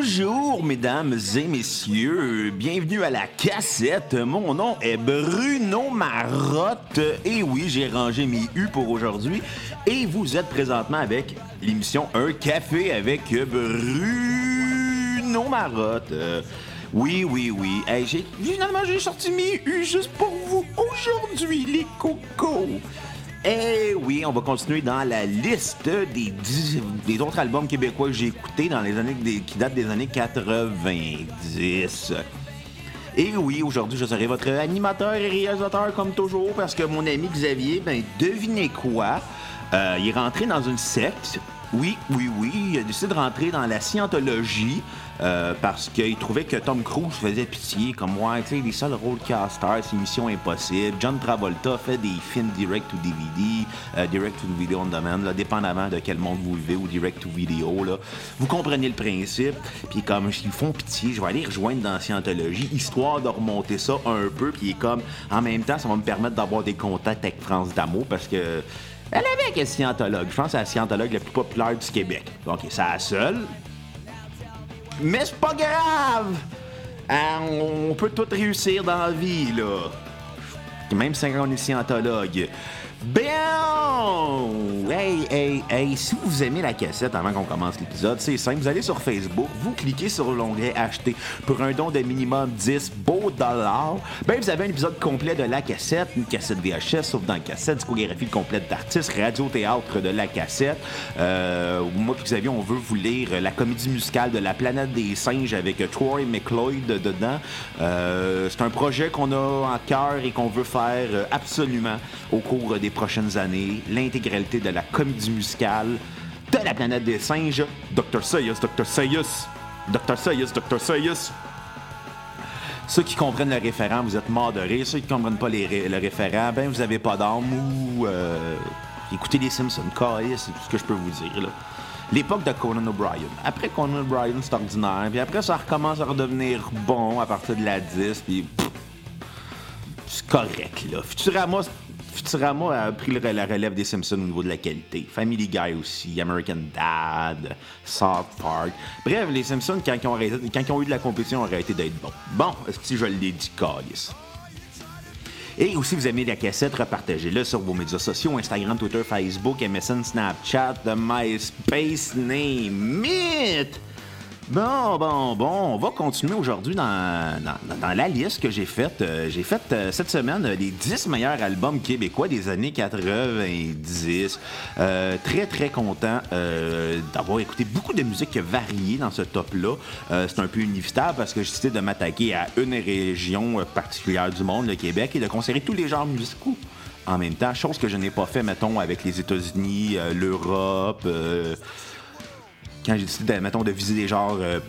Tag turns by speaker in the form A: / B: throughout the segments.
A: Bonjour, mesdames et messieurs. Bienvenue à la cassette. Mon nom est Bruno Marotte. Et oui, j'ai rangé mes U pour aujourd'hui. Et vous êtes présentement avec l'émission Un café avec Bruno Marotte. Oui, oui, oui. Hey, j'ai, finalement, j'ai sorti mes U juste pour vous aujourd'hui, les cocos. Eh oui, on va continuer dans la liste des, autres albums québécois que j'ai écoutés dans les années qui datent des années 90. Et oui, aujourd'hui, je serai votre animateur et réalisateur comme toujours parce que mon ami Xavier, ben devinez quoi? Euh, il est rentré dans une secte. Oui, oui, oui. Il a décidé de rentrer dans la scientologie euh, parce qu'il trouvait que Tom Cruise faisait pitié. Comme moi, tu sais, les seuls roadcasters, c'est Mission Impossible. John Travolta fait des films direct to DVD, euh, direct to video on demand, là, dépendamment de quel monde vous vivez ou direct to video. Vous comprenez le principe. Puis comme ils font pitié, je vais aller rejoindre dans scientologie, histoire de remonter ça un peu. Puis comme en même temps, ça va me permettre d'avoir des contacts avec France D'Amour parce que. Elle avait qu'elle scientologue. Je pense que c'est la scientologue la plus populaire du Québec. Donc, c'est la seule. Mais c'est pas grave! Hein, on peut tout réussir dans la vie, là. Même si on est scientologue. Bien! Hey, hey, hey, si vous aimez la cassette avant qu'on commence l'épisode, c'est simple. Vous allez sur Facebook, vous cliquez sur l'onglet Acheter pour un don de minimum 10 beaux dollars. Ben, vous avez un épisode complet de la cassette, une cassette VHS, sauf dans la cassette, discographie complète d'artistes, radio-théâtre de la cassette. Euh, moi puis Xavier, on veut vous lire la comédie musicale de La planète des singes avec Troy McLeod dedans. Euh, c'est un projet qu'on a en cœur et qu'on veut faire absolument au cours des prochaines années. L'intégralité de la comédie musicale de La planète des singes. Dr. Seuss, Dr. Seuss, Dr. Seuss, Dr. Seuss. Ceux qui comprennent le référent, vous êtes morts de rire. Ceux qui comprennent pas les le référent, ben vous avez pas d'âme ou euh, écoutez les Simpsons. C'est tout ce que je peux vous dire. là. L'époque de Conan O'Brien. Après Conan O'Brien, c'est ordinaire. Puis après, ça recommence à redevenir bon à partir de la 10. Puis c'est correct, là. Futurama, Futurama a pris la relève des Simpsons au niveau de la qualité. Family Guy aussi, American Dad, South Park. Bref, les Simpsons, quand ils ont, eu de la compétition, ont arrêté d'être bons. Bon, si je l'ai dit, calice. Et aussi, vous aimez la cassette, repartagez-le sur vos médias sociaux, Instagram, Twitter, Facebook, MSN, Snapchat, MySpace, name it! Bon, bon, bon, on va continuer aujourd'hui dans, dans, dans la liste que j'ai faite. Euh, j'ai fait euh, cette semaine euh, les 10 meilleurs albums québécois des années 90. Euh, très, très content d'avoir écouté beaucoup de musique variée dans ce top-là. C'est un peu inévitable parce que j'ai décidé de m'attaquer à une région particulière du monde, le Québec, et de considérer tous les genres musicaux en même temps, chose que je n'ai pas fait, mettons, avec les États-Unis, l'Europe, quand j'ai décidé, de, mettons, de viser des genres euh,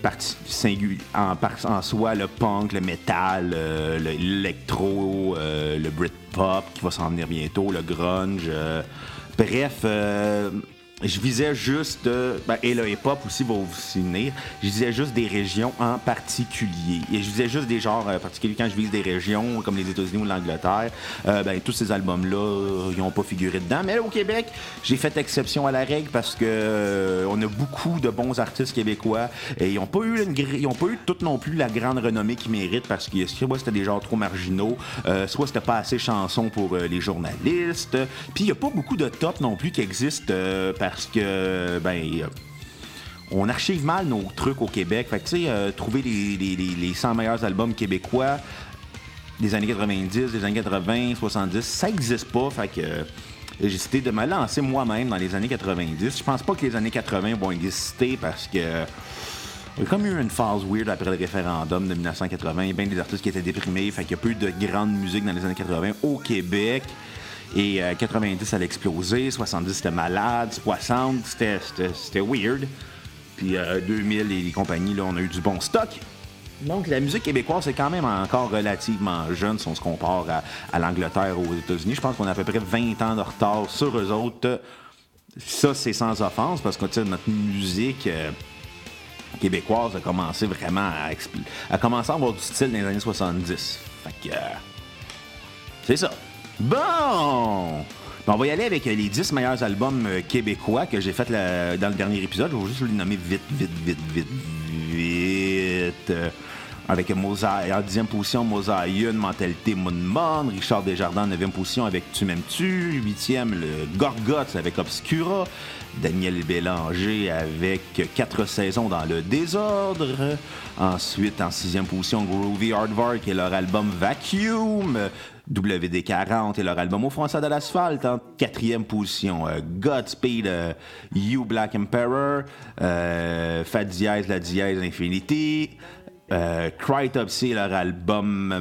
A: en, soi, le punk, le metal, euh, le- l'électro, euh, le Britpop qui va s'en venir bientôt, le grunge. euh, bref, je visais juste, euh, ben, et le hip-hop aussi va aussi venir, je visais juste des régions en particulier. Et je visais juste des genres euh, particuliers quand je vise des régions comme les États-Unis ou l'Angleterre. euh, ben, tous ces albums-là, euh, ils n'ont pas figuré dedans. Mais au Québec, j'ai fait exception à la règle parce que on a beaucoup de bons artistes québécois et ils n'ont pas eu une ils ont pas eu toutes non plus la grande renommée qu'ils méritent parce que soit c'était des genres trop marginaux, soit c'était pas assez chansons pour les journalistes. Puis il n'y a pas beaucoup de top non plus qui existent euh, parce que ben euh, on archive mal nos trucs au Québec. Fait que, tu sais, euh, trouver les, les- les- les 100 meilleurs albums québécois des années 90, des années 80, 70, ça n'existe pas. Fait que euh, j'ai décidé de me lancer moi-même dans les années 90. Je pense pas que les années 80 vont exister parce que euh, il y a comme eu une phase weird après le référendum de 1980. Il y a bien des artistes qui étaient déprimés. Fait qu'il y a peu de grande musique dans les années 80 au Québec. Et euh, 90, ça a explosé. 70, c'était malade. 60, c'était- weird. Puis euh, 2000 et les compagnies, là, on a eu du bon stock. Donc, la musique québécoise, c'est quand même encore relativement jeune si on se compare à, l'Angleterre ou aux États-Unis. Je pense qu'on a à peu près 20 ans de retard sur eux autres. Ça, c'est sans offense parce que notre musique euh, québécoise a commencé vraiment à, a commencé à avoir du style dans les années 70. Fait que. euh, c'est ça. Bon! on va y aller avec les 10 meilleurs albums québécois que j'ai fait dans le dernier épisode. Je vais juste les nommer vite, vite, vite, vite, vite. Avec Mosaï, en dixième position, Mosaïen, Mentalité Moon Richard Desjardins en neuvième position avec Tu m'aimes-tu, huitième, le Gorgoth avec Obscura, Daniel Bélanger avec Quatre saisons dans le désordre, ensuite en sixième position, Groovy Hardvark et leur album Vacuum, WD40 et leur album Au français de l'asphalte. En quatrième position. Euh, Godspeed, euh, You Black Emperor, euh, Fat Diaz, La Diaz Infinity, euh, Crytopsy, leur album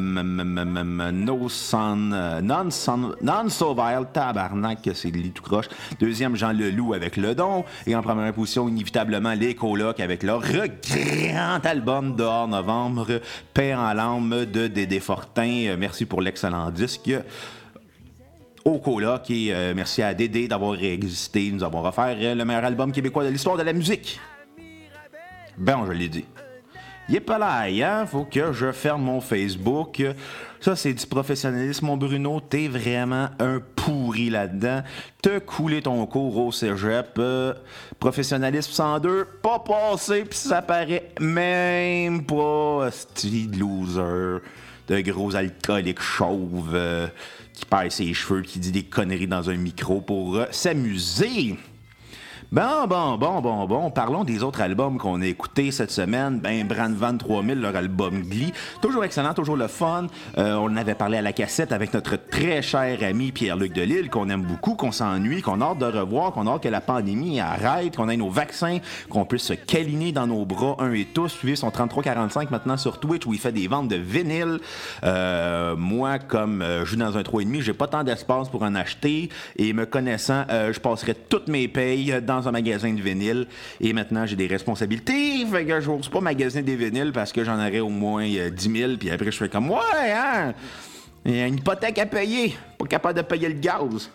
A: No Sun, euh, Non Sun, Non Vile, tabarnak, c'est lit tout croche. Deuxième, Jean Leloup avec Le Don. Et en première position, inévitablement, Les Colocs avec leur grand album dehors novembre, Père en l'âme de Dédé Fortin. Euh, merci pour l'excellent disque au coloc et euh, merci à Dédé d'avoir existé, nous avons refaire le meilleur album québécois de l'histoire de la musique. Ben, je l'ai dit. Pas là, hein? Faut que je ferme mon Facebook. Ça, c'est du professionnalisme, mon Bruno. T'es vraiment un pourri là-dedans. Te couler ton cours au cégep. Euh, professionnalisme 102, pas passé, puis ça paraît même pas. Style loser. De gros alcooliques chauves euh, qui perd ses cheveux, qui dit des conneries dans un micro pour euh, s'amuser. Bon, bon, bon, bon, bon. Parlons des autres albums qu'on a écoutés cette semaine. Ben, Brand Van 3000, leur album Glee. Toujours excellent, toujours le fun. Euh, on avait parlé à la cassette avec notre très cher ami Pierre-Luc Delisle, qu'on aime beaucoup, qu'on s'ennuie, qu'on a hâte de revoir, qu'on a hâte que la pandémie arrête, qu'on ait nos vaccins, qu'on puisse se câliner dans nos bras un et tous. Suivez son 3345 maintenant sur Twitch où il fait des ventes de vinyle. Euh, moi, comme euh, je joue dans un 3,5, j'ai pas tant d'espace pour en acheter. Et me connaissant, je passerai toutes mes payes dans un magasin de vinyle et maintenant j'ai des responsabilités. Fait que j'ose pas magasiner des vinyles parce que j'en aurais au moins 10 euh, 000. Puis après, je fais comme, ouais, hein, y a une hypothèque à payer. Pas capable de payer le gaz.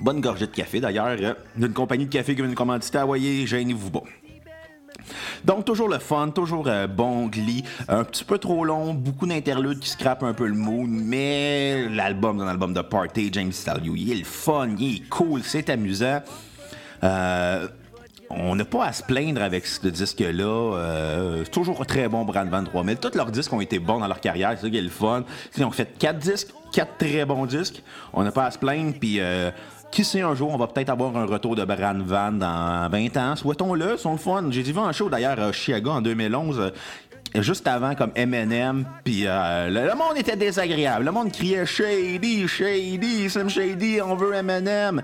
A: Bonne gorgée de café d'ailleurs, euh, d'une compagnie de café qui vient une commandité. Ah, voyez, gênez-vous pas. Donc, toujours le fun, toujours euh, bon glis, un petit peu trop long, beaucoup d'interludes qui scrapent un peu le mood, mais l'album, un album de party, James Stallion, il est le fun, il est cool, c'est amusant. Euh, on n'a pas à se plaindre avec ce disque-là. Euh, toujours très bon, Brand 3000. Tous leurs disques ont été bons dans leur carrière. C'est ça qui est le fun. Ils ont fait quatre disques, quatre très bons disques. On n'a pas à se plaindre. Puis qui sait, un jour, on va peut-être avoir un retour de Bran Van dans 20 ans. Souhaitons-le, sont le fun. J'ai vu un show d'ailleurs à Chicago en 2011 euh, juste avant comme Eminem puis euh, le, monde était désagréable. Le monde criait shady shady Slim Shady on veut Eminem.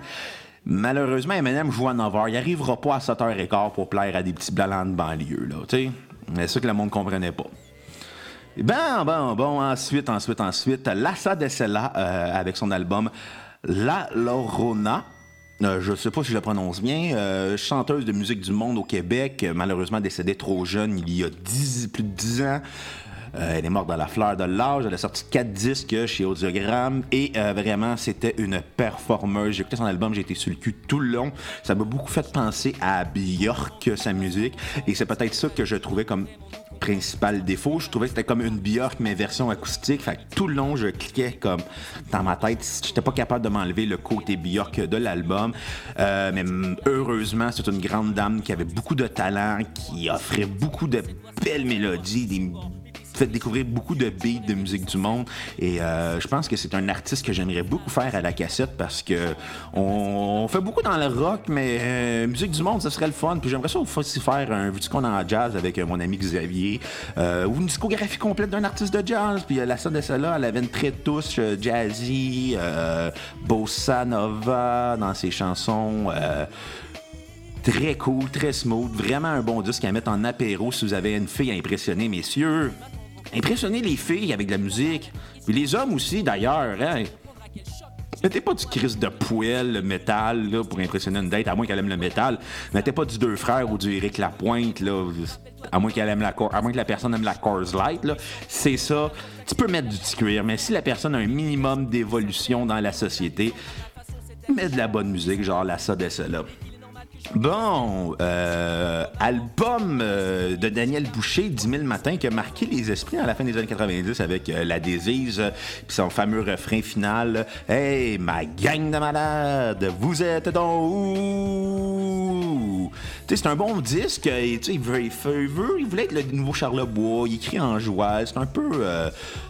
A: Malheureusement Eminem joue à 9h il arrivera pas à 7h15 pour plaire à des petits blancs de banlieue là tu c'est ça que le monde comprenait pas. Bon, bon, bon, ensuite, ensuite, ensuite, Lassa Dessela euh, avec son album la Lorona. Euh, je ne sais pas si je le prononce bien, euh, chanteuse de musique du monde au Québec, malheureusement décédée trop jeune il y a plus de 10 ans. Euh, elle est morte dans la fleur de l'âge. Elle a sorti quatre disques chez Audiogramme et vraiment, c'était une performeuse. J'ai écouté son album, j'ai été sur le cul tout le long. Ça m'a beaucoup fait penser à Björk, sa musique. Et c'est peut-être ça que je trouvais comme principal défaut. Je trouvais que c'était comme une Björk, mais version acoustique. Fait que tout le long, je cliquais comme dans ma tête. J'étais pas capable de m'enlever le côté Björk de l'album. Euh, mais heureusement, c'est une grande dame qui avait beaucoup de talent, qui offrait beaucoup de belles mélodies, des fait découvrir beaucoup de beats de musique du monde. Et euh, je pense que c'est un artiste que j'aimerais beaucoup faire à la cassette parce que on, fait beaucoup dans le rock, mais euh, musique du monde, ça serait le fun. Puis j'aimerais ça aussi faire un vu qu'on en jazz avec euh, mon ami Xavier ou une discographie complète d'un artiste de jazz. Puis la sonne de celle-là, elle avait une très touche jazzy, bossa nova dans ses chansons. Très cool, très smooth, vraiment un bon disque à mettre en apéro si vous avez une fille à impressionner, messieurs. Impressionner les filles avec de la musique. Puis les hommes aussi, d'ailleurs. Hein? Mettez pas du Chris de poêle, le métal, là, pour impressionner une date, à moins qu'elle aime le métal. Mettez pas du Deux Frères ou du Eric Lapointe, là, à moins aime la à moins que la personne aime la Coors Light, là. C'est ça. Tu peux mettre du petit cuir, mais si la personne a un minimum d'évolution dans la société, mets de la bonne musique, genre la de cela. Bon, euh, album euh, de Daniel Boucher, 10 000 matins, qui a marqué les esprits à la fin des années 90 avec euh, La Désise, puis son fameux refrain final Hey, ma gang de malades, vous êtes donc où? C'est un bon disque, et, il, veut, il, veut, il voulait être le nouveau Charlebois, il écrit en joie, c'est un peu.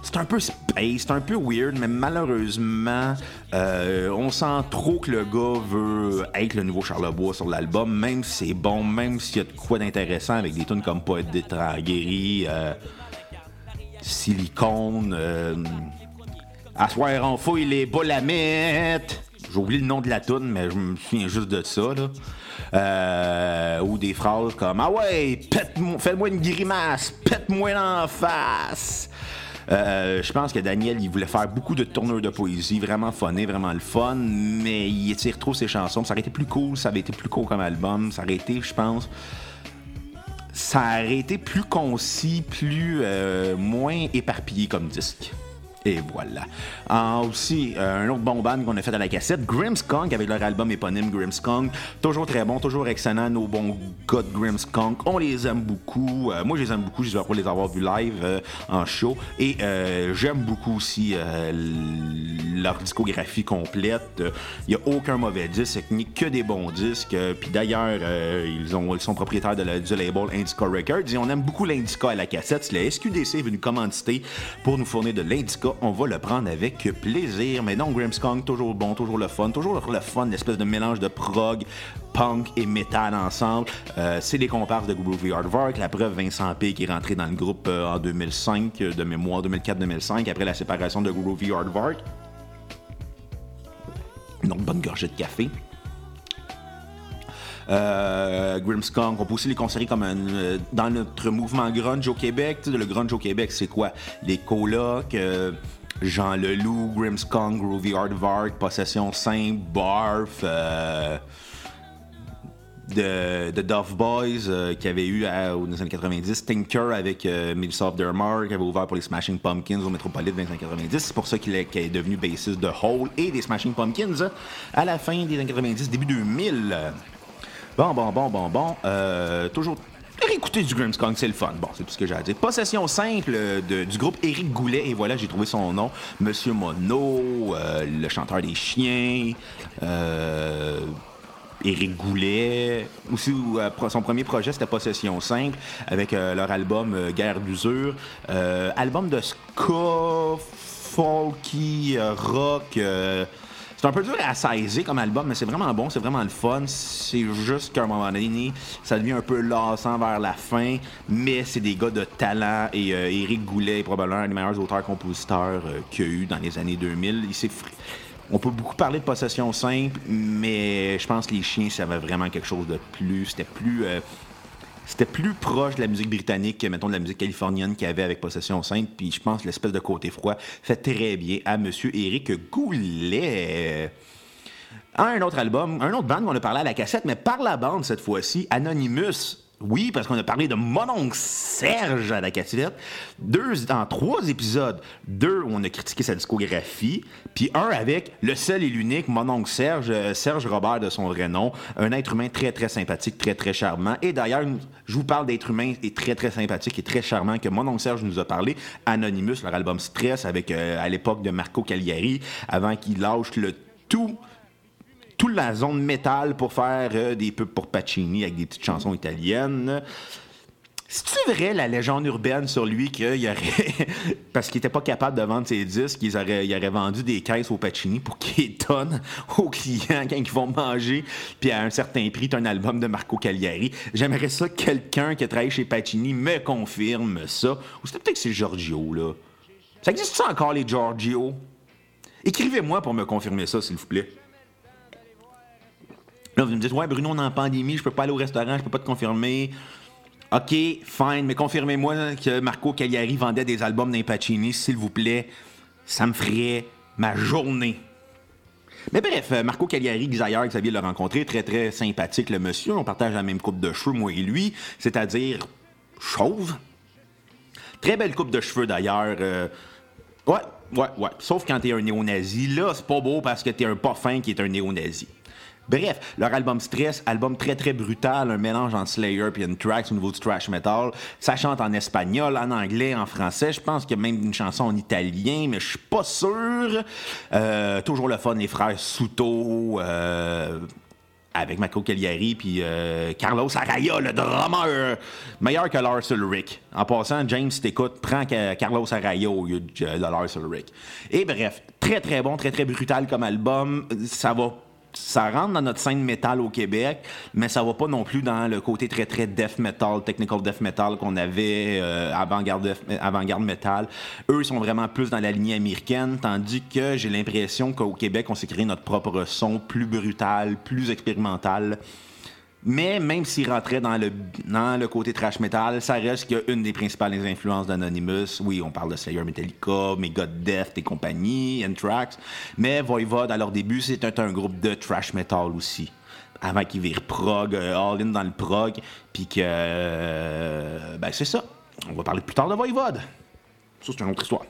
A: c'est un peu space, c'est un peu weird, mais malheureusement, on sent trop que le gars veut être le nouveau Charlebois sur même si c'est bon, même s'il y a de quoi d'intéressant avec des tunes comme Poète guéri, euh, Silicone, euh, Assoir en fouille les bolamettes. J'ai oublié le nom de la tune, mais je me souviens juste de ça. Là. Euh, ou des phrases comme Ah ouais, fais-moi une grimace, pète-moi en face. Euh, je pense que Daniel, il voulait faire beaucoup de tourneurs de poésie, vraiment funné, vraiment le fun, mais il étire trop ses chansons. Ça aurait été plus cool, ça avait été plus court comme album, ça aurait été, je pense, ça aurait été plus concis, plus euh, moins éparpillé comme disque. Et voilà. Ah, aussi, euh, un autre bon band qu'on a fait à la cassette, Grimmskunk, avec leur album éponyme Grimmskunk. Toujours très bon, toujours excellent, nos bons gars de Grimmskunk. On les aime beaucoup. Euh, moi, je les aime beaucoup. Je vais pas les avoir vus live euh, en show. Et j'aime beaucoup aussi leur discographie complète. Il n'y a aucun mauvais disque, ni que des bons disques. Puis d'ailleurs, ils, ont, ils sont propriétaires de du label Indica Records. Et on aime beaucoup l'Indica à la cassette. La SQDC est venue commanditer pour nous fournir de l'Indica on va le prendre avec plaisir. Mais non, Grimmskong, toujours bon, toujours le fun, toujours le fun, l'espèce de mélange de prog, punk et metal ensemble. Euh, c'est les comparses de Groovy Hardwork. La preuve, Vincent P. qui est rentré dans le groupe euh, en 2005, de mémoire 2004-2005, après la séparation de Groovy Hardwork. Une bonne gorgée de café. Euh, Grimmskunk. On peut aussi les considérer comme un, euh, dans notre mouvement grunge au Québec. le grunge au Québec, c'est quoi? Les colocs, euh, Jean Leloup, Grimmskunk, Groovy Hardvark, Possession Simple, Barf, euh, de, de Duff Boys qui avait eu aux années 90, Tinker avec euh, Milsoft Dermar qui avait ouvert pour les Smashing Pumpkins au Metropolitan des années 90. C'est pour ça qu'il est, est, devenu bassiste de Hole et des Smashing Pumpkins à la fin des années 90, début 2000. Bon, bon, bon, bon, bon. Euh, toujours écouter du Grimmskong, c'est le fun. Bon, c'est tout ce que j'ai à dire. Possession simple du groupe Éric Goulet, et voilà, j'ai trouvé son nom. Monsieur Mono, euh, le chanteur des chiens, euh, Éric Goulet. Aussi, euh, son premier projet, c'était Possession simple, avec leur album Guerre d'usure. album de ska, folky, rock c'est un peu dur à saisir comme album, mais c'est vraiment bon, c'est vraiment le fun. C'est juste qu'à un moment donné, ça devient un peu lassant vers la fin, mais c'est des gars de talent et euh, Éric Goulet est probablement un des meilleurs auteurs-compositeurs euh, qu'il y a eu dans les années 2000. Il On peut beaucoup parler de possession simple, mais je pense que les chiens, ça avait vraiment quelque chose de plus. C'était plus. Euh, c'était plus proche de la musique britannique que, mettons, de la musique californienne qu'il y avait avec Possession Simple. Puis je pense l'espèce de côté froid fait très bien à Monsieur Éric Goulet. Un autre album, un autre band qu'on a parlé à la cassette, mais par la bande cette fois-ci, Anonymous. Oui, parce qu'on a parlé de mon Serge à la cassette. Deux, dans trois épisodes. Deux où on a critiqué sa discographie. Puis un avec le seul et l'unique mon Serge, euh, Serge Robert de son vrai nom. Un être humain très, très sympathique, très, très charmant. Et d'ailleurs, je vous parle d'être humain et très, très sympathique et très charmant que mon Serge nous a parlé. Anonymous, leur album Stress, avec euh, à l'époque de Marco Cagliari, avant qu'il lâche le tout toute la zone métal pour faire euh, des pubs pour Pacini avec des petites chansons italiennes. C'est-tu vrai la légende urbaine sur lui qu'il aurait. parce qu'il était pas capable de vendre ses disques, il aurait, vendu des caisses au Pacini pour qu'il donne aux clients quand ils vont manger, puis à un certain prix, un album de Marco Cagliari. J'aimerais ça que quelqu'un qui travaille chez Pacini me confirme ça. Ou c'était peut-être que c'est Giorgio, là. Ça existe encore, les Giorgio? Écrivez-moi pour me confirmer ça, s'il vous plaît. Là, vous me dites, ouais, Bruno, on est en pandémie, je peux pas aller au restaurant, je peux pas te confirmer. OK, fine, mais confirmez-moi que Marco Cagliari vendait des albums d'Impacini, s'il vous plaît. Ça me ferait ma journée. Mais bref, Marco Cagliari, Xavier, Xavier l'a rencontré, très très sympathique le monsieur. On partage la même coupe de cheveux, moi et lui, c'est-à-dire chauve. Très belle coupe de cheveux d'ailleurs. Euh, ouais, ouais, ouais. Sauf quand t'es un néo-nazi. Là, c'est pas beau parce que t'es un pas fin qui est un néo-nazi. Bref, leur album Stress, album très très brutal, un mélange entre Slayer et Anthrax au niveau du thrash metal. Ça chante en espagnol, en anglais, en français. Je pense qu'il y a même une chanson en italien, mais je suis pas sûr. Euh, toujours le fun, les frères Souto. Euh, avec Marco Cagliari puis euh, Carlos Araya, le drummer, meilleur que Lars Ulrich. En passant, James, si t'écoutes, prends Carlos Araya au lieu de Lars Ulrich. Et bref, très très bon, très très brutal comme album. Ça va ça rentre dans notre scène métal au Québec, mais ça va pas non plus dans le côté très très death metal, technical death metal qu'on avait euh, avant-garde avant metal. Eux ils sont vraiment plus dans la lignée américaine, tandis que j'ai l'impression qu'au Québec on s'est créé notre propre son plus brutal, plus expérimental. Mais même s'il rentrait dans le, le côté trash metal, ça reste qu'une des principales influences d'Anonymous. Oui, on parle de Slayer Metallica, God Death et compagnie, Anthrax. Mais Voivod, à leur début, c'était un, groupe de trash metal aussi. Avant qu'ils virent prog, euh, all-in dans le prog. Puis que. Euh, ben, c'est ça. On va parler plus tard de Voivod. Ça, c'est une autre histoire.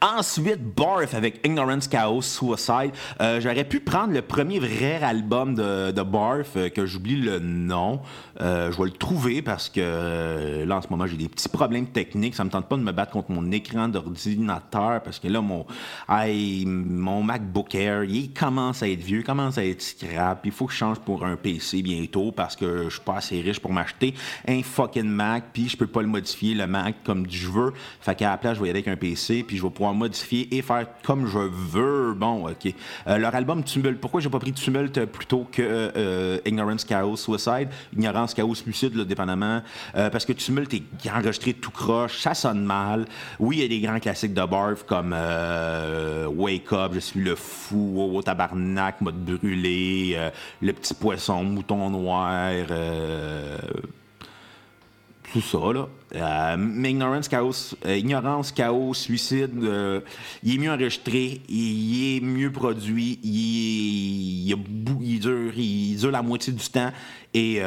A: Ensuite, Barf avec Ignorance, Chaos, Suicide. Euh, j'aurais pu prendre le premier vrai album de, de Barf, euh, que j'oublie le nom. Euh, je vais le trouver parce que là, en ce moment, j'ai des petits problèmes techniques. Ça me tente pas de me battre contre mon écran d'ordinateur parce que là, mon, mon MacBook Air, il commence à être vieux, commence à être scrap. Il faut que je change pour un PC bientôt parce que je suis pas assez riche pour m'acheter un fucking Mac, puis je peux pas le modifier, le Mac, comme je veux. Fait qu'à la place, je vais y aller avec un PC, puis je vais pouvoir modifier et faire comme je veux. Bon, OK. Euh, leur album Tumult, pourquoi j'ai pas pris Tumult plutôt que euh, Ignorance, Chaos, Suicide? Ignorance, Chaos, Suicide, là, dépendamment. Euh, parce que Tumult est enregistré tout croche, ça sonne mal. Oui, il y a des grands classiques de Barf comme Wake Up, Je suis le fou, oh, tabarnak, mode brûlé, Le petit poisson, Mouton noir tout ça, là. Euh, mais Ignorance, Chaos, euh, Ignorance, Chaos, Suicide, euh, il est mieux enregistré, il, est mieux produit, il, est, il, dure, il dure la moitié du temps et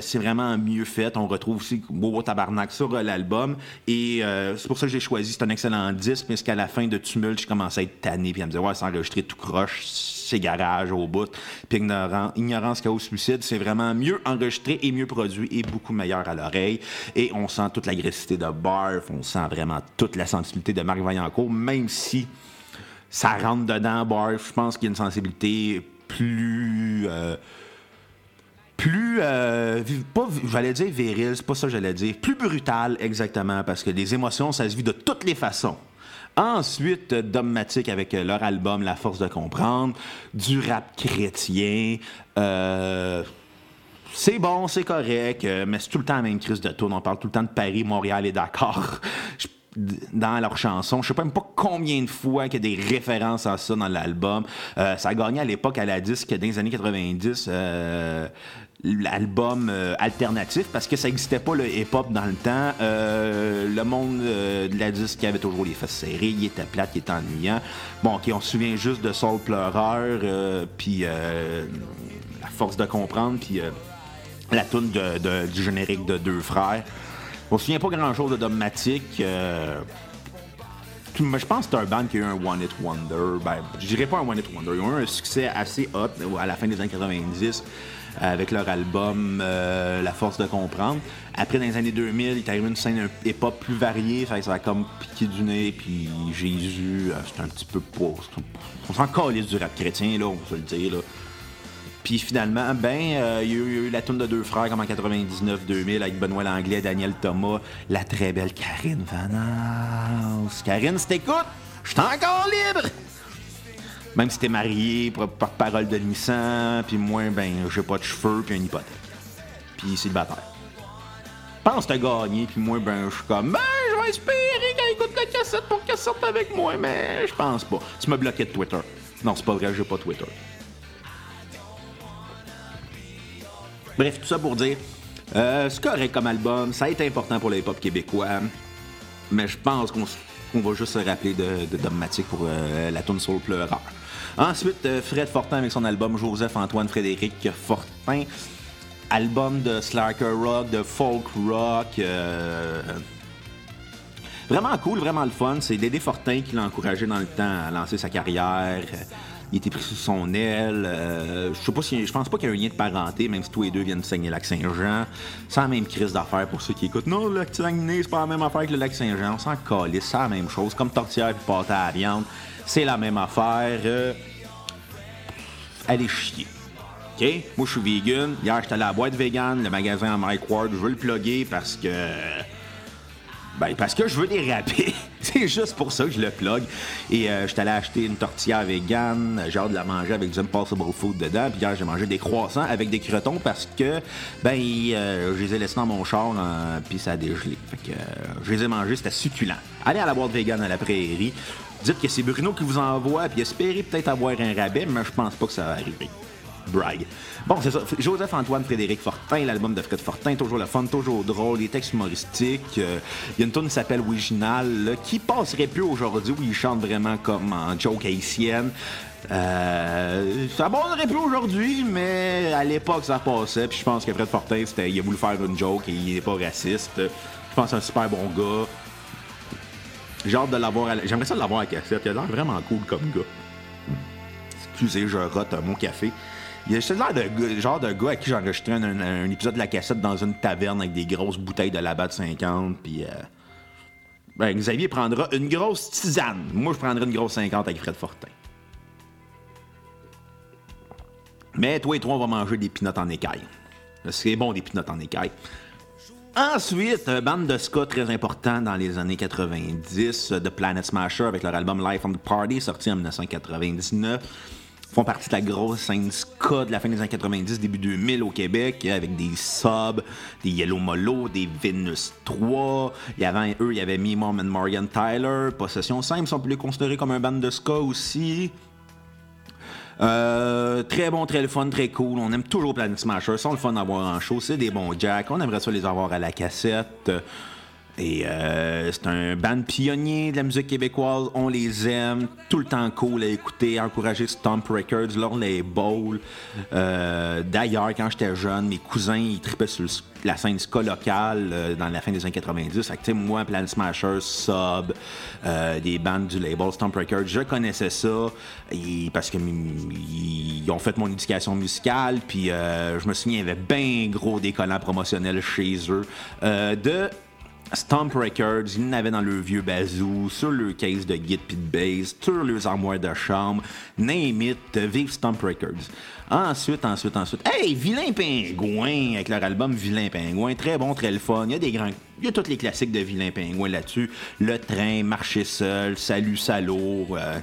A: c'est vraiment mieux fait. On retrouve aussi Bobo Tabarnak sur l'album et c'est pour ça que j'ai choisi. C'est un excellent disque, mais qu'à la fin de Tumult, je commençais à être tanné puis à me dire, ouais, c'est enregistré tout croche ses garages au bout. Puis Ignorance, Chaos, Suicide, c'est vraiment mieux enregistré et mieux produit et beaucoup meilleur à l'oreille. Et on sent toute l'agressivité de Barf, on sent vraiment toute la sensibilité de Marc Vaillancourt, même si ça rentre dedans, Barf. Je pense qu'il y a une sensibilité plus. Euh, plus euh, pas j'allais dire viril, c'est pas ça que j'allais dire, plus brutal exactement parce que les émotions ça se vit de toutes les façons. Ensuite, Dogmatic avec leur album La Force de comprendre, du rap chrétien. Euh, c'est bon, c'est correct, euh, mais c'est tout le temps la même crise de tour. On parle tout le temps de Paris, Montréal et Dakar dans leurs chansons. Je sais même pas combien de fois qu'il y a des références à ça dans l'album. Euh, ça a gagné à l'époque à la disque dans les années 90 l'album euh, alternatif parce que ça n'existait pas le hip-hop dans le temps. Euh, le monde euh, de la disque avait toujours les fesses serrées, il était plate, il était ennuyant. Bon, ok, on se souvient juste de Soul Pleureur, puis la force de comprendre, puis la tune de, du générique de Deux Frères. On se souvient pas grand-chose de Dogmatic. je pense que c'est un band qui a eu un One It Wonder. Ben, je dirais pas un One It Wonder. Ils ont eu un succès assez hot à la fin des années 90 avec leur album euh, La force de comprendre. Après, dans les années 2000, il arrivé une scène hip-hop plus variée, ça a comme piqué du nez, puis Jésus, euh, c'est un petit peu pas. On s'en calisse du rap chrétien, là, on peut se le dire. Là. Puis finalement, ben, euh, il y, a eu la tourne de deux frères comme en 99-2000 avec Benoît Langlais, Daniel Thomas, la très belle Karine Vanas. Karine, si t'écoutes, je suis encore libre! Même si t'es marié, porte-parole de Nissan, puis moi, ben, j'ai pas de cheveux, puis une hypothèque. Puis célibataire. Pense t'as gagné, puis moi, ben, je suis comme, ben, je vais espérer qu'elle écoute la cassette pour qu'elle sorte avec moi, mais je pense pas. Tu m'as bloqué de Twitter. Non, c'est pas vrai, j'ai pas Twitter. Bref, tout ça pour dire, euh, c'est correct comme album, ça a été important pour le hip-hop québécois, mais je pense qu'on va juste se rappeler de, de pour euh, la tune Soul Pleureur. Ensuite, euh, Fred Fortin avec son album Joseph-Antoine Frédéric Fortin. Album de slacker rock, de folk rock. Euh, vraiment cool, vraiment le fun. C'est Dédé Fortin qui l'a encouragé dans le temps à lancer sa carrière. Il était pris sous son aile. je sais pas si, je pense pas qu'il y a un lien de parenté, même si tous les deux viennent de saigner le lac Saint-Jean. C'est la même crise d'affaires pour ceux qui écoutent. Non, le lac Saguenay, c'est pas la même affaire que le lac Saint-Jean. On s'en calisse, c'est la même chose. Comme tortillère et pâte à viande, c'est la même affaire. allez chier. OK? Moi, je suis vegan. Hier, j'étais à la boîte vegan, le magasin à Mike Ward. Je veux le plugger parce que. Ben, parce que je veux les rapper. c'est juste pour ça que je le plug. Et euh, j'étais allé acheter une tortilla vegan. J'ai hâte de la manger avec du Impossible Food dedans. Puis hier, j'ai mangé des croissants avec des crotons parce que, ben, euh, je les ai laissés dans mon char, puis ça a dégelé. Fait que euh, je les ai mangés, c'était succulent. Allez à la boîte vegan à la prairie. Dites que c'est Bruno qui vous envoie, puis espérez peut-être avoir un rabais, mais je pense pas que ça va arriver. Brag. Bon, c'est ça. Joseph-Antoine Frédéric Fortin, l'album de Fred Fortin, toujours le fun, toujours drôle, les textes humoristiques. Euh, il y a une tune qui s'appelle Original, qui passerait plus aujourd'hui, où il chante vraiment comme en joke haïtienne. Euh, ça abonnerait plus aujourd'hui, mais à l'époque, ça passait. Puis je pense que Fred Fortin, il a voulu faire une joke et il n'est pas raciste. Je pense que c'est un super bon gars. J'ai hâte de l'avoir. À... J'aimerais ça l'avoir à cassette. Il a l'air vraiment cool comme gars. Excusez, je rote mon café. Il a l'air de genre de gars à qui j'ai enregistré un, épisode de la cassette dans une taverne avec des grosses bouteilles de la de 50. Puis. Euh, ben, Xavier prendra une grosse tisane. Moi, je prendrai une grosse 50 avec Fred Fortin. Mais toi et toi, on va manger des pinottes en écaille. C'est bon, des pinottes en écaille. Ensuite, un band de ska très important dans les années 90, The Planet Smasher, avec leur album Life on the Party, sorti en 1999 font partie de la grosse scène ska de la fin des années 90, début 2000 au Québec, avec des subs, des Yellow Molo, des Venus 3. Il y eux, il y avait Me, and Morgan Tyler. Possession Simple, on peut les considérer comme un band de ska aussi. Euh, très bon, très le fun, très cool. On aime toujours Planet Smasher. Ils sont le fun d'avoir en show. C'est des bons jacks. On aimerait ça les avoir à la cassette. Et euh, c'est un band pionnier de la musique québécoise. On les aime. Tout le temps cool à écouter. Encourager Stomp Records, leur label. Euh, D'ailleurs, quand j'étais jeune, mes cousins, ils tripaient sur la scène ska locale euh, dans la fin des années 90. Fait que, moi, Plan Smashers, Sub, euh, des bandes du label Stomp Records, je connaissais ça parce que ils ont fait mon éducation musicale. Puis je me souviens, il y avait bien gros décollants promotionnels chez eux. de Stomp Records, ils n'avaient dans le vieux bazou, sur le case de Git pit Bass, sur leurs armoires de chambre, name vive Stomp Records. Ensuite, ensuite, ensuite, hey, Vilain Pingouin, avec leur album Vilain Pingouin, très bon, très le fun. Il y a des grands, il y a tous les classiques de Vilain Pingouin là-dessus. Le train, Marcher seul, Salut Salaud, euh,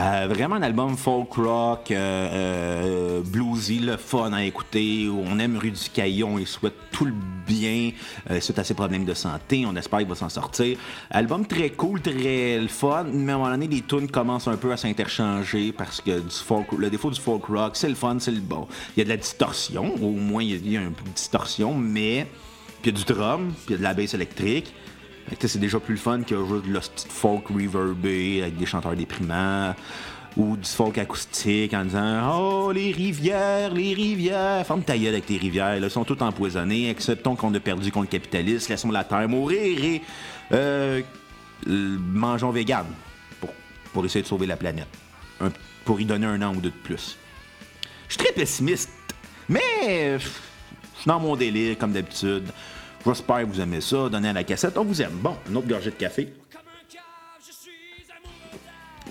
A: euh, vraiment un album folk rock, euh, euh, bluesy, le fun à écouter. On aime Rue du Caillon, il souhaite tout le bien suite à ses problèmes de santé. On espère qu'il va s'en sortir. Album très cool, très fun, mais à un moment donné, les tunes commencent un peu à s'interchanger parce que le défaut du folk rock, c'est le fun, c'est le bon. Il y a de la distorsion, au moins il y a un peu de distorsion, mais puis il y a du drum, puis il y a de la basse électrique c'est déjà plus le fun que juste de la folk reverbé avec des chanteurs déprimants ou du folk acoustique en disant Oh, les rivières, les rivières. Ferme ta avec tes rivières, elles sont toutes empoisonnées. Acceptons qu'on a perdu contre le capitalisme, laissons la terre mourir et euh, mangeons vegan pour, pour essayer de sauver la planète. pour y donner un an ou deux de plus. Je suis très pessimiste, mais je suis dans mon délire comme d'habitude. J'espère que vous aimez ça. Donnez à la cassette. On vous aime. Bon, une autre gorgée de café.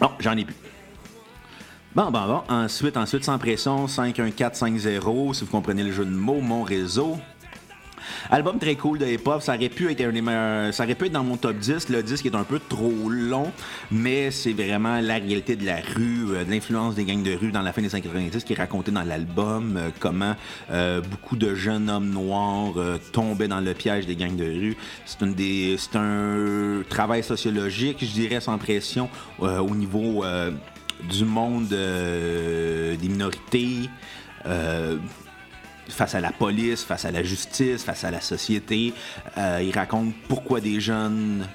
A: Non, j'en ai plus. Bon, bon, bon. Ensuite, ensuite, sans pression, 51450, si vous comprenez le jeu de mots, mon réseau. Album très cool de hip-hop. Ça aurait pu être un Ça aurait pu être dans mon top 10. Le disque est un peu trop long, mais c'est vraiment la réalité de la rue, euh, de l'influence des gangs de rue dans la fin des années 90 qui est raconté dans l'album. Euh, comment euh, beaucoup de jeunes hommes noirs tombaient dans le piège des gangs de rue. C'est une des, c'est un travail sociologique, je dirais, sans pression, au niveau du monde des minorités face à la police, face à la justice, face à la société. Euh, il raconte pourquoi des jeunes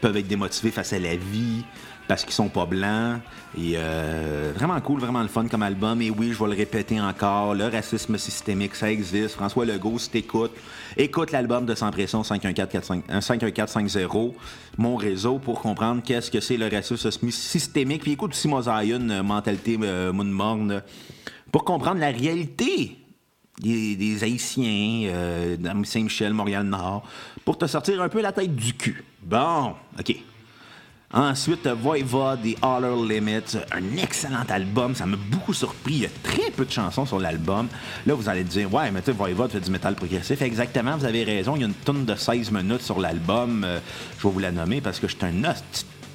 A: peuvent être démotivés face à la vie, parce qu'ils sont pas blancs. Et euh, vraiment cool, vraiment le fun comme album. Et oui, je vais le répéter encore, le racisme systémique, ça existe. François Legault, si t'écoutes, écoute l'album de Sans Pression 51450, euh, mon réseau, pour comprendre qu'est-ce que c'est le racisme systémique. Puis écoute aussi Mosaïon, euh, Mentalité euh, Morne, pour comprendre la réalité des, Haïtiens, euh, Saint-Michel, Montréal-Nord, pour te sortir un peu la tête du cul. Bon, OK. Ensuite, Voivod et Holler Limits, un excellent album. Ça m'a beaucoup surpris. Il y a très peu de chansons sur l'album. Là, vous allez dire, ouais, mais tu sais, Voivod fait du métal progressif. Exactement, vous avez raison. Il y a une tonne de 16 minutes sur l'album. Euh, je vais vous la nommer parce que je suis un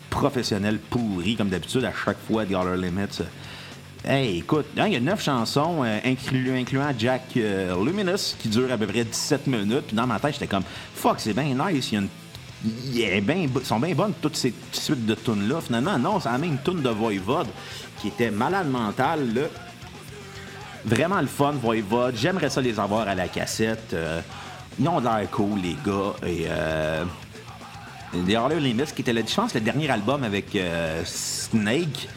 A: professionnel pourri, comme d'habitude, à chaque fois, des Holler Limits. Hey, écoute, hein, il y a neuf chansons, euh, incluant Jack euh, Luminous, qui dure à peu près 17 minutes. Puis dans ma tête, j'étais comme, fuck, c'est bien nice. Il sont bien bonnes toutes ces suites de tunes-là. Finalement, non, c'est la même tune de Voivode qui était malade mental. Là. Vraiment le fun, Voivode. J'aimerais ça les avoir à la cassette. Euh, ils cool, les gars. Et euh, The Harley qui était, je pense, le dernier album avec euh, Snake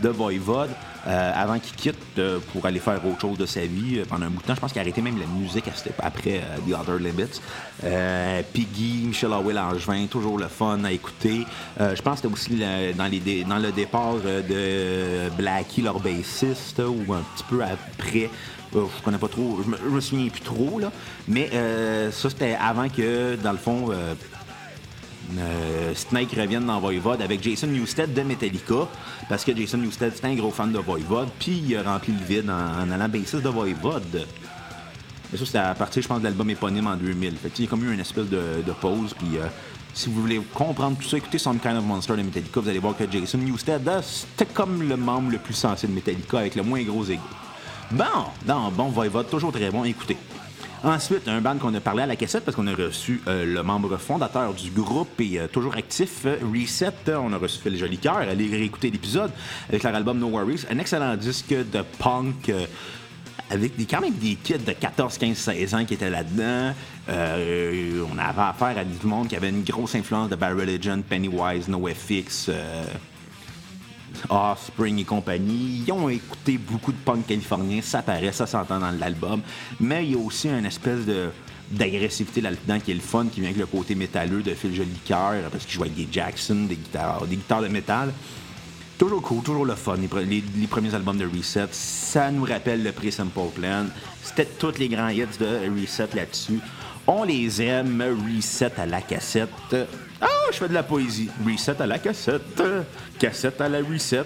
A: de Voivode. Euh, avant qu'il quitte euh, pour aller faire autre chose de sa vie euh, pendant un bout de temps. Je pense qu'il a arrêté même la musique après The Other Limits. Piggy, Michel Howell Angevin, toujours le fun à écouter. je pense que c'était aussi dans, les dans le départ de Blackie, leur bassiste, ou un petit peu après. je connais pas trop, je me, me souviens plus trop, là. Mais ça, c'était avant que, dans le fond, euh, Snake revienne dans Voivod avec Jason Newsted de Metallica, parce que Jason Newsted, c'est un gros fan de Voivod, puis il a rempli le vide en, allant bassiste de Voivod. Mais ça, c'était à partir, je pense, de l'album éponyme en 2000. Fait il y a comme eu une espèce de, pause, puis euh, si vous voulez comprendre tout ça, écoutez Some Kind of Monster de Metallica, vous allez voir que Jason Newsted, c'était comme le membre le plus sensible de Metallica, avec le moins gros ego. Bon, dans bon Voivod, toujours très bon, écoutez. Ensuite, un band qu'on a parlé à la cassette parce qu'on a reçu euh, le membre fondateur du groupe et euh, toujours actif, euh, Reset. On a reçu Phil Jolicoeur. Allez réécouter l'épisode avec leur album No Worries. Un excellent disque de punk avec des, quand même des kids de 14, 15, 16 ans qui étaient là-dedans. on avait affaire à du monde qui avait une grosse influence de Bad Religion, Pennywise, NoFX. Offspring et compagnie. Ils ont écouté beaucoup de punk californien, ça paraît, ça s'entend dans l'album. Mais il y a aussi une espèce de d'agressivité là-dedans qui est le fun, qui vient avec le côté métalleux de Phil Jolicoeur, parce qu'il joue avec des Jackson, des guitares, des guitares de métal. Toujours cool, toujours le fun. Les, premiers albums de Reset, ça nous rappelle le pré-Simple Plan. C'était tous les grands hits de Reset là-dessus. On les aime, Reset à la cassette. Ah, je fais de la poésie. Reset à la cassette. Cassette à la reset.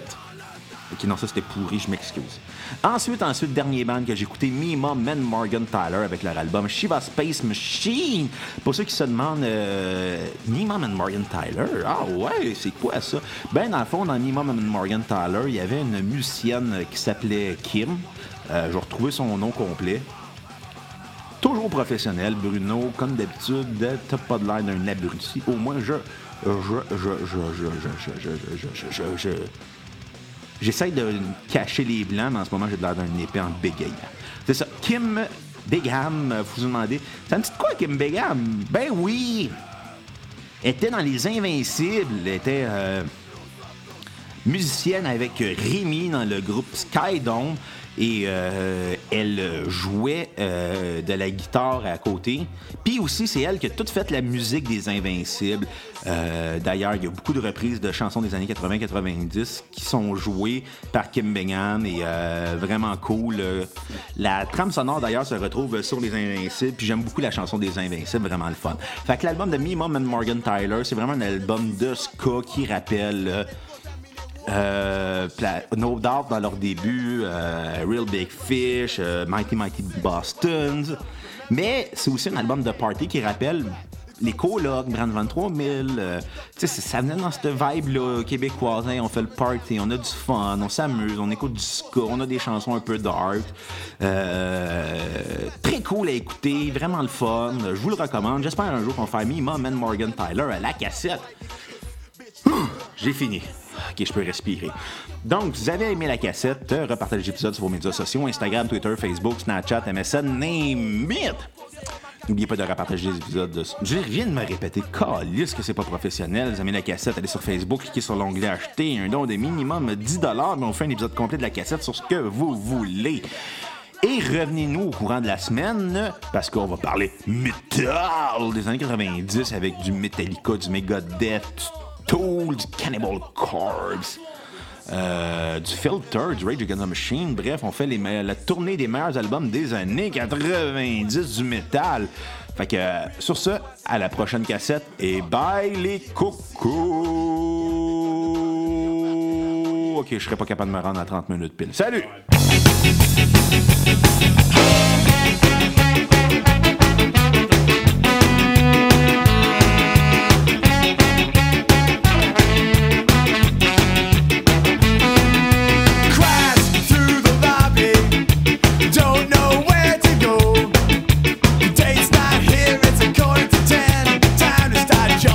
A: Ok, non, ça c'était pourri, je m'excuse. Ensuite, ensuite, dernier band que j'ai écouté, Mima Men Morgan Tyler avec leur album Shiva Space Machine. Pour ceux qui se demandent, euh, Mima Morgan Tyler, ah ouais, c'est quoi ça? Ben, dans le fond, dans Mima Men Morgan Tyler, il y avait une musicienne qui s'appelait Kim. Euh, je vais retrouver son nom complet. Toujours professionnel, Bruno, comme d'habitude, t'as pas de l'air d'un abruti. Au moins, je. Je. Je. Je. Je. Je. Je. Je. Je. J'essaie de cacher les blancs, mais en ce moment, j'ai de l'air d'un épée en bégayant. C'est ça. Kim Bigham, vous vous demandez, ça me dit quoi, Kim Bigham? Ben oui! Était dans Les Invincibles. Était musicienne avec Rémi dans le groupe Skydome et euh, elle jouait euh, de la guitare à côté. Puis aussi, c'est elle qui a tout fait la musique des Invincibles. Euh, d'ailleurs, il y a beaucoup de reprises de chansons des années 80-90 qui sont jouées par Kim Bingham et vraiment cool. La trame sonore, d'ailleurs, se retrouve sur les Invincibles. Puis j'aime beaucoup la chanson des Invincibles, vraiment le fun. Fait que l'album de Me, Mom and Morgan Tyler, c'est vraiment un album de ska qui rappelle euh, no Doubt dans leur début, euh, Real Big Fish, euh, Mighty Mighty Boston. Mais c'est aussi un album de party qui rappelle les colocs, Brand 23000. Euh, ça venait dans cette vibe-là québécoise. Hein, on fait le party, on a du fun, on s'amuse, on écoute du ska, on a des chansons un peu dark. très cool à écouter, vraiment le fun. Je vous le recommande. J'espère un jour qu'on Me, Mom and Morgan Tyler à la cassette. J'ai fini. OK, je peux respirer. Donc, vous avez aimé la cassette, repartagez l'épisode sur vos médias sociaux, Instagram, Twitter, Facebook, Snapchat, MSN, name it! N'oubliez pas de repartager les épisodes. De... Je viens de me répéter, calisse que c'est pas professionnel. Vous avez la cassette, allez sur Facebook, cliquez sur l'onglet acheter, un don de minimum 10 mais on fait un épisode complet de la cassette sur ce que vous voulez. Et revenez-nous au courant de la semaine, parce qu'on va parler metal des années 90 avec du Metallica, du Megadeth, Tool, du Cannibal Corpse. Euh, du Filter, du Rage Against the Machine. Bref, on fait la tournée des meilleurs albums des années 90 du métal. Fait que, sur ce, à la prochaine cassette et bye les cocos! Ok, je serais pas capable de me rendre à 30 minutes pile. Salut!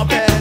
A: papel.